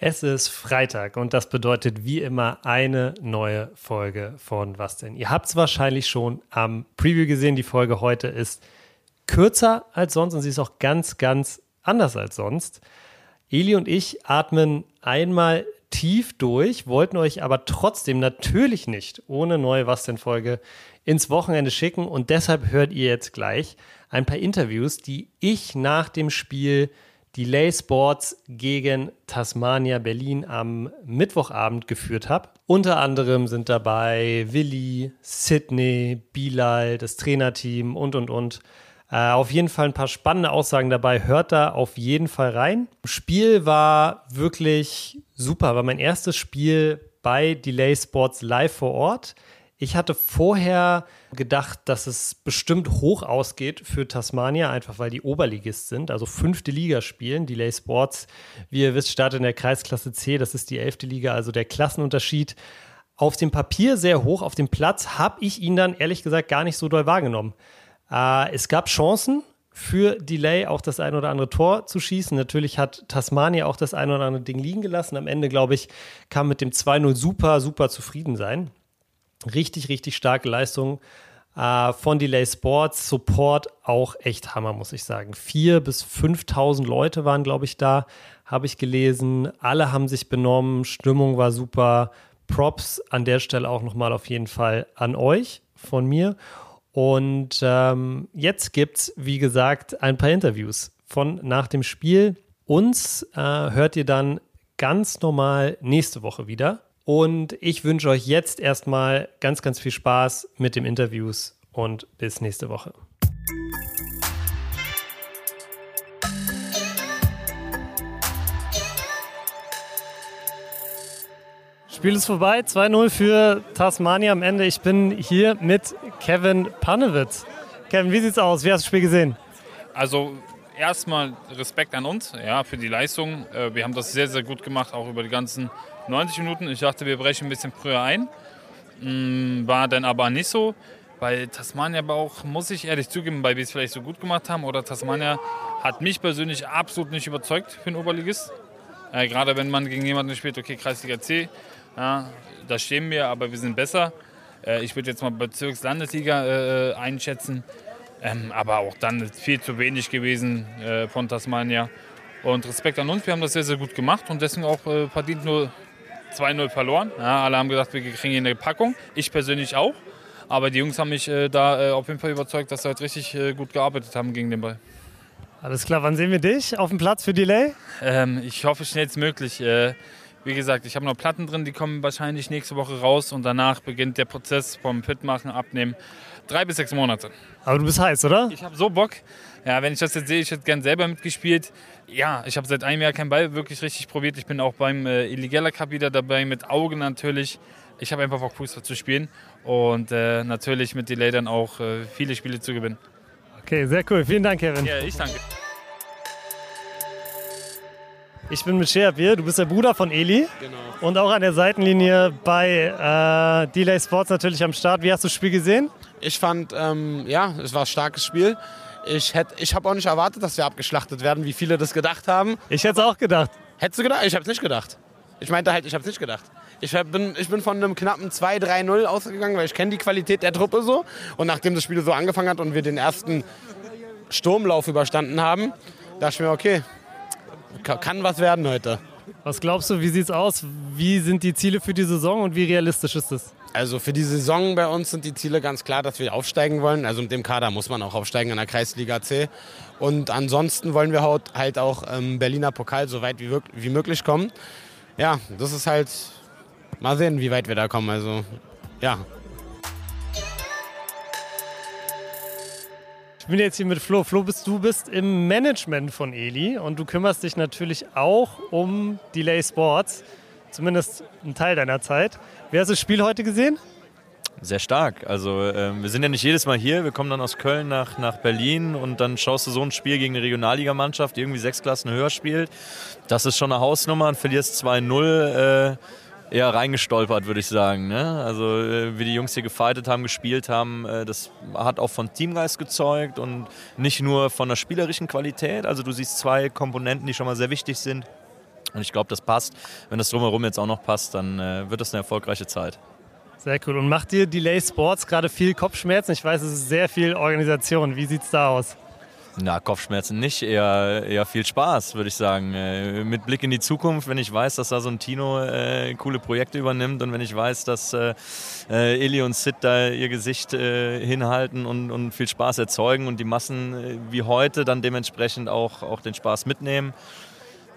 Es ist Freitag und das bedeutet wie immer eine neue Folge von Was denn? Ihr habt es wahrscheinlich schon am Preview gesehen. Die Folge heute ist kürzer als sonst und sie ist auch ganz, ganz anders als sonst. Eli und ich atmen einmal tief durch, wollten euch aber trotzdem natürlich nicht ohne neue Was denn Folge ins Wochenende schicken und deshalb hört ihr jetzt gleich ein paar Interviews, die ich nach dem Spiel Delay Sports gegen Tasmania Berlin am Mittwochabend geführt habe. Unter anderem sind dabei Willi, Sydney, Bilal, das Trainerteam und und und. Äh, auf jeden Fall ein paar spannende Aussagen dabei. Hört da auf jeden Fall rein. Spiel war wirklich super. War mein erstes Spiel bei Delay Sports live vor Ort. Ich hatte vorher gedacht, dass es bestimmt hoch ausgeht für Tasmania, einfach weil die Oberligist sind, also fünfte Liga spielen. Delay Sports, wie ihr wisst, startet in der Kreisklasse C, das ist die elfte Liga, also der Klassenunterschied. Auf dem Papier sehr hoch, auf dem Platz habe ich ihn dann ehrlich gesagt gar nicht so doll wahrgenommen. Äh, es gab Chancen, für Delay auch das ein oder andere Tor zu schießen. Natürlich hat Tasmania auch das ein oder andere Ding liegen gelassen. Am Ende, glaube ich, kann mit dem 2-0 super, super zufrieden sein. Richtig, richtig starke Leistung äh, von Delay Sports. Support auch echt Hammer, muss ich sagen. Vier bis 5.000 Leute waren, glaube ich, da, habe ich gelesen. Alle haben sich benommen. Stimmung war super. Props an der Stelle auch nochmal auf jeden Fall an euch von mir. Und ähm, jetzt gibt es, wie gesagt, ein paar Interviews von nach dem Spiel. Uns äh, hört ihr dann ganz normal nächste Woche wieder. Und ich wünsche euch jetzt erstmal ganz, ganz viel Spaß mit den Interviews und bis nächste Woche. Spiel ist vorbei, 2-0 für Tasmania am Ende. Ich bin hier mit Kevin Panewitz. Kevin, wie sieht's aus? Wie hast du das Spiel gesehen? Also erstmal Respekt an uns ja, für die Leistung. Äh, wir haben das sehr, sehr gut gemacht, auch über die ganzen 90 Minuten. Ich dachte, wir brechen ein bisschen früher ein. Mm, war dann aber nicht so. Bei Tasmania aber auch, muss ich ehrlich zugeben, weil wir es vielleicht so gut gemacht haben. Oder Tasmania hat mich persönlich absolut nicht überzeugt für den Oberligist. Äh, gerade wenn man gegen jemanden spielt, okay, Kreisliga C, ja, da stehen wir, aber wir sind besser. Äh, ich würde jetzt mal Bezirkslandesliga äh, einschätzen. Ähm, aber auch dann viel zu wenig gewesen äh, von Tasmania. Und Respekt an uns, wir haben das sehr, sehr gut gemacht und deswegen auch äh, verdient nur 2-0 verloren. Ja, alle haben gesagt, wir kriegen hier eine Packung. Ich persönlich auch. Aber die Jungs haben mich äh, da äh, auf jeden Fall überzeugt, dass sie halt richtig äh, gut gearbeitet haben gegen den Ball. Alles klar, wann sehen wir dich auf dem Platz für Delay? Ähm, ich hoffe schnellstmöglich. Äh, wie gesagt, ich habe noch Platten drin, die kommen wahrscheinlich nächste Woche raus und danach beginnt der Prozess vom Fitmachen, Abnehmen. Drei bis sechs Monate. Aber du bist heiß, oder? Ich habe so Bock. Ja, wenn ich das jetzt sehe, ich hätte gern selber mitgespielt. Ja, ich habe seit einem Jahr keinen Ball wirklich richtig probiert. Ich bin auch beim äh, Illegaler Cup wieder dabei, mit Augen natürlich. Ich habe einfach Bock, Fußball zu spielen und äh, natürlich mit Delay dann auch äh, viele Spiele zu gewinnen. Okay, sehr cool. Vielen Dank, Kevin. Ja, ich danke. Ich bin mit Sheabir, du bist der Bruder von Eli. Genau. Und auch an der Seitenlinie bei äh, Delay Sports natürlich am Start. Wie hast du das Spiel gesehen? Ich fand, ähm, ja, es war ein starkes Spiel. Ich, ich habe auch nicht erwartet, dass wir abgeschlachtet werden, wie viele das gedacht haben. Ich hätte es auch gedacht. Hättest du gedacht? Ich habe es nicht gedacht. Ich meinte halt, ich habe es nicht gedacht. Ich bin, ich bin von einem knappen 2-3-0 ausgegangen, weil ich kenne die Qualität der Truppe so. Und nachdem das Spiel so angefangen hat und wir den ersten Sturmlauf überstanden haben, dachte ich mir, okay, kann was werden heute. Was glaubst du, wie sieht es aus? Wie sind die Ziele für die Saison und wie realistisch ist es? Also für die Saison bei uns sind die Ziele ganz klar, dass wir aufsteigen wollen. Also mit dem Kader muss man auch aufsteigen in der Kreisliga C. Und ansonsten wollen wir halt auch ähm, Berliner Pokal so weit wie, wie möglich kommen. Ja, das ist halt mal sehen, wie weit wir da kommen. Also ja, bin jetzt hier mit Flo. Flo, bist, du bist im Management von Eli und du kümmerst dich natürlich auch um Delay Sports. Zumindest einen Teil deiner Zeit. Wie hast du das Spiel heute gesehen? Sehr stark. Also äh, wir sind ja nicht jedes Mal hier. Wir kommen dann aus Köln nach, nach Berlin und dann schaust du so ein Spiel gegen eine Regionalligamannschaft, die irgendwie sechs Klassen höher spielt. Das ist schon eine Hausnummer und verlierst 2-0. Äh, eher reingestolpert, würde ich sagen. Ne? Also äh, wie die Jungs hier gefightet haben, gespielt haben, äh, das hat auch von Teamgeist gezeugt und nicht nur von der spielerischen Qualität. Also du siehst zwei Komponenten, die schon mal sehr wichtig sind. Und ich glaube, das passt. Wenn das drumherum jetzt auch noch passt, dann äh, wird das eine erfolgreiche Zeit. Sehr cool. Und macht dir Delay Sports gerade viel Kopfschmerzen? Ich weiß, es ist sehr viel Organisation. Wie sieht es da aus? Na, Kopfschmerzen nicht, eher, eher viel Spaß, würde ich sagen. Äh, mit Blick in die Zukunft, wenn ich weiß, dass da so ein Tino äh, coole Projekte übernimmt und wenn ich weiß, dass äh, äh Eli und Sid da ihr Gesicht äh, hinhalten und, und viel Spaß erzeugen und die Massen äh, wie heute dann dementsprechend auch, auch den Spaß mitnehmen.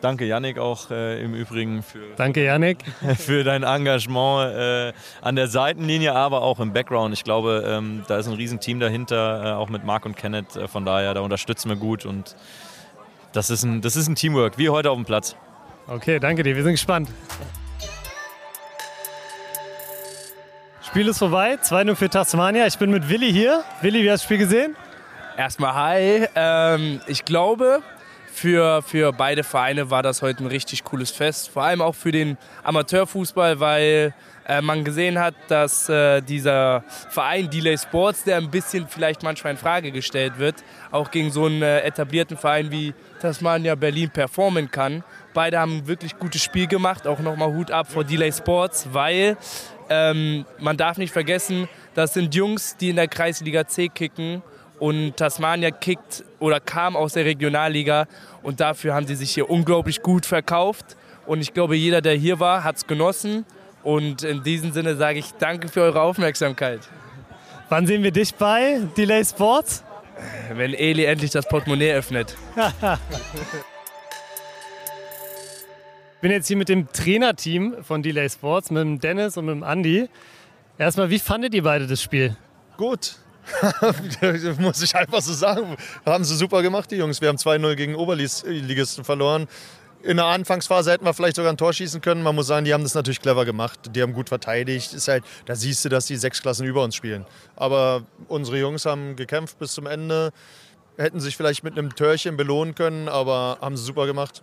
Danke, Yannick, auch äh, im Übrigen für, Danke, Yannick. für dein Engagement äh, an der Seitenlinie, aber auch im Background. Ich glaube, ähm, da ist ein Riesenteam dahinter, äh, auch mit Marc und Kenneth. Äh, von daher, da unterstützen wir gut und das ist, ein, das ist ein Teamwork, wie heute auf dem Platz. Okay, danke dir. Wir sind gespannt. Spiel ist vorbei. 2-0 für Tasmania. Ich bin mit Willi hier. Willi, wie hast du das Spiel gesehen? Erstmal hi. Ähm, ich glaube, für, für beide Vereine war das heute ein richtig cooles Fest. Vor allem auch für den Amateurfußball, weil äh, man gesehen hat, dass äh, dieser Verein Delay Sports, der ein bisschen vielleicht manchmal in Frage gestellt wird, auch gegen so einen äh, etablierten Verein wie Tasmania Berlin performen kann. Beide haben wirklich gutes Spiel gemacht. Auch nochmal Hut ab vor Delay Sports, weil ähm, man darf nicht vergessen, das sind Jungs, die in der Kreisliga C kicken und Tasmania kickt oder kam aus der Regionalliga und dafür haben sie sich hier unglaublich gut verkauft. Und ich glaube, jeder, der hier war, hat es genossen. Und in diesem Sinne sage ich danke für eure Aufmerksamkeit. Wann sehen wir dich bei Delay Sports? Wenn Eli endlich das Portemonnaie öffnet. Ich bin jetzt hier mit dem Trainerteam von Delay Sports, mit dem Dennis und mit dem Andy. Erstmal, wie fandet ihr beide das Spiel? Gut. muss ich einfach so sagen. Haben sie super gemacht, die Jungs. Wir haben 2-0 gegen Oberligisten verloren. In der Anfangsphase hätten wir vielleicht sogar ein Tor schießen können. Man muss sagen, die haben das natürlich clever gemacht. Die haben gut verteidigt. Ist halt, da siehst du, dass die sechs Klassen über uns spielen. Aber unsere Jungs haben gekämpft bis zum Ende. Hätten sich vielleicht mit einem Törchen belohnen können, aber haben sie super gemacht.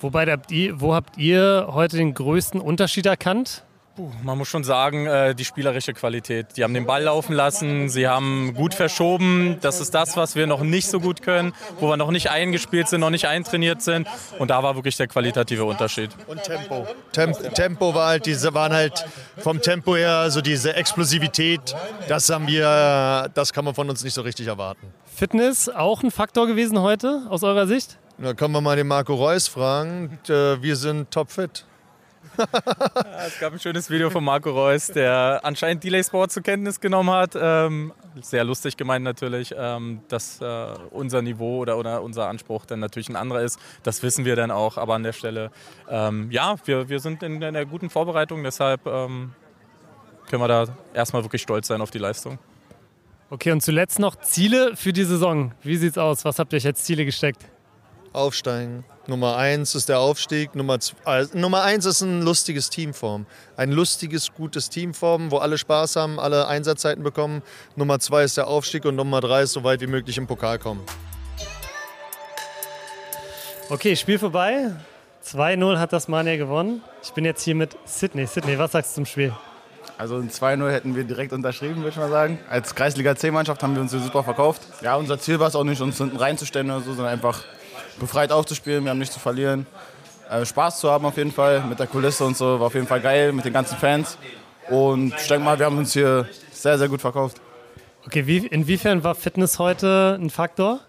Wobei, wo habt ihr heute den größten Unterschied erkannt? Puh, man muss schon sagen, äh, die spielerische Qualität. Die haben den Ball laufen lassen, sie haben gut verschoben. Das ist das, was wir noch nicht so gut können, wo wir noch nicht eingespielt sind, noch nicht eintrainiert sind. Und da war wirklich der qualitative Unterschied. Und Tempo. Temp Tempo war halt, diese waren halt vom Tempo her so diese Explosivität. Das haben wir, das kann man von uns nicht so richtig erwarten. Fitness auch ein Faktor gewesen heute aus eurer Sicht? Da können wir mal den Marco Reus fragen. Äh, wir sind topfit es gab ein schönes Video von Marco Reus, der anscheinend Delay Sport zur Kenntnis genommen hat. Ähm, sehr lustig gemeint natürlich, ähm, dass äh, unser Niveau oder, oder, unser Anspruch dann natürlich ein anderer ist. Das wissen wir dann auch, aber an der Stelle, ähm, ja, wir, wir sind in, in einer guten Vorbereitung, deshalb ähm, können wir da erstmal wirklich stolz sein auf die Leistung. Okay, und zuletzt noch Ziele für die Saison. Wie sieht's aus? Was habt ihr euch als Ziele gesteckt? Aufsteigen. Nummer eins ist der Aufstieg. Nummer, äh, Nummer eins ist ein lustiges Teamform. Ein lustiges, gutes Teamform, wo alle Spaß haben, alle Einsatzzeiten bekommen. Nummer zwei ist der Aufstieg und Nummer drei ist so weit wie möglich im Pokal kommen. Okay, Spiel vorbei. 2-0 hat das Mania gewonnen. Ich bin jetzt hier mit Sydney. Sydney, was sagst du zum Spiel? Also ein 2-0 hätten wir direkt unterschrieben, würde ich mal sagen. Als Kreisliga C-Mannschaft haben wir uns hier super verkauft. Ja, unser Ziel war es auch nicht, uns hinten reinzustellen oder so, sondern einfach befreit aufzuspielen, wir haben nichts zu verlieren. Äh, Spaß zu haben auf jeden Fall mit der Kulisse und so, war auf jeden Fall geil mit den ganzen Fans. Und ich denke mal, wir haben uns hier sehr, sehr gut verkauft. Okay, wie, inwiefern war Fitness heute ein Faktor?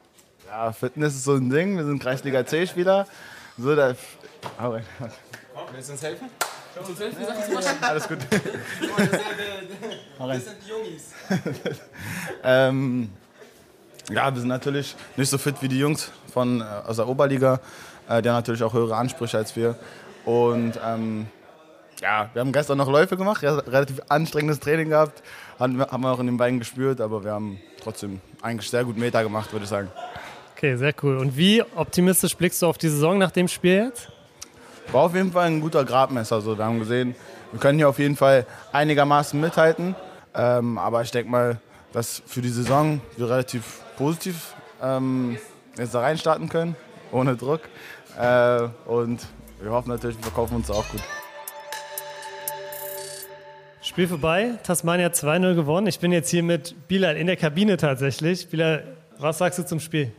Ja, Fitness ist so ein Ding. Wir sind Kreisliga C-Spieler. So, da. Oh, Willst du uns helfen? Du uns helfen? Ja, alles gut. Das sind die Jungs. ähm, ja, wir sind natürlich nicht so fit wie die Jungs von, äh, aus der Oberliga. Äh, haben natürlich auch höhere Ansprüche als wir. Und ähm, ja, wir haben gestern noch Läufe gemacht, relativ anstrengendes Training gehabt. Haben, haben wir auch in den Beinen gespürt, aber wir haben trotzdem eigentlich sehr gut Meter gemacht, würde ich sagen. Okay, sehr cool. Und wie optimistisch blickst du auf die Saison nach dem Spiel jetzt? War auf jeden Fall ein guter Gradmesser. Also, wir haben gesehen, wir können hier auf jeden Fall einigermaßen mithalten. Ähm, aber ich denke mal, dass für die Saison wir relativ positiv ähm, jetzt da reinstarten können, ohne Druck. Äh, und wir hoffen natürlich, wir verkaufen uns auch gut. Spiel vorbei, Tasmania 2-0 gewonnen. Ich bin jetzt hier mit Bilal in der Kabine tatsächlich. Bilal, was sagst du zum Spiel?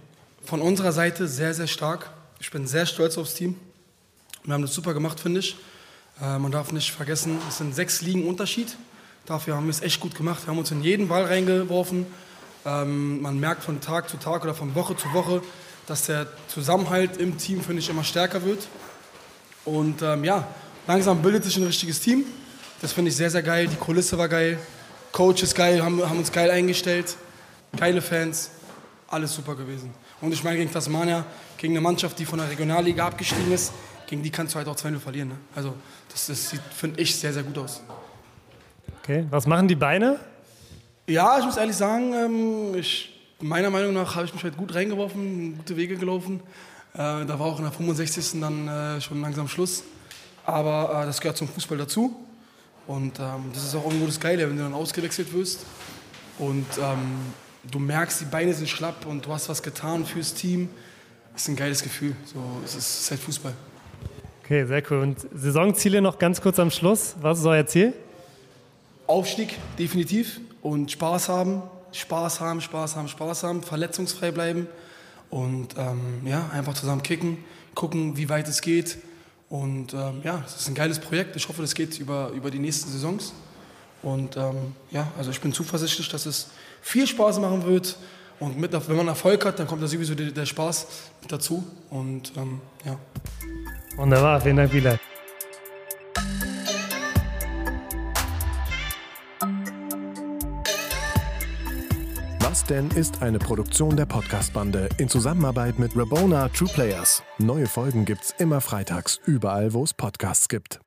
Von unserer Seite sehr, sehr stark. Ich bin sehr stolz aufs Team. Wir haben das super gemacht, finde ich. Äh, man darf nicht vergessen, es sind sechs Ligen Unterschied. Dafür haben wir es echt gut gemacht. Wir haben uns in jeden Ball reingeworfen. Ähm, man merkt von Tag zu Tag oder von Woche zu Woche, dass der Zusammenhalt im Team, finde ich, immer stärker wird. Und ähm, ja, langsam bildet sich ein richtiges Team. Das finde ich sehr, sehr geil. Die Kulisse war geil. Coach ist geil, haben, haben uns geil eingestellt. Geile Fans. Alles super gewesen. Und ich meine, gegen Tasmania, gegen eine Mannschaft, die von der Regionalliga abgestiegen ist, gegen die kannst du halt auch 2-0 verlieren. Ne? Also, das, das sieht, finde ich, sehr, sehr gut aus. Okay, was machen die Beine? Ja, ich muss ehrlich sagen, ähm, ich, meiner Meinung nach habe ich mich halt gut reingeworfen, gute Wege gelaufen. Äh, da war auch in der 65. dann äh, schon langsam Schluss. Aber äh, das gehört zum Fußball dazu. Und ähm, das ist auch irgendwo das Geile, wenn du dann ausgewechselt wirst. Und ähm, du merkst, die Beine sind schlapp und du hast was getan fürs Team. Das ist ein geiles Gefühl. So, es ist halt Fußball. Okay, sehr cool. Und Saisonziele noch ganz kurz am Schluss. Was ist euer Ziel? Aufstieg, definitiv. Und Spaß haben. Spaß haben, Spaß haben, Spaß haben. Verletzungsfrei bleiben. Und ähm, ja, einfach zusammen kicken. Gucken, wie weit es geht. Und ähm, ja, es ist ein geiles Projekt. Ich hoffe, das geht über, über die nächsten Saisons. Und ähm, ja, also ich bin zuversichtlich, dass es viel Spaß machen wird. Und mit, wenn man Erfolg hat, dann kommt da sowieso der, der Spaß mit dazu. Und ähm, ja. Wunderbar, vielen Dank, Wieler. Was denn ist eine Produktion der Podcast-Bande in Zusammenarbeit mit Rabona True Players. Neue Folgen gibt's immer freitags, überall, wo es Podcasts gibt.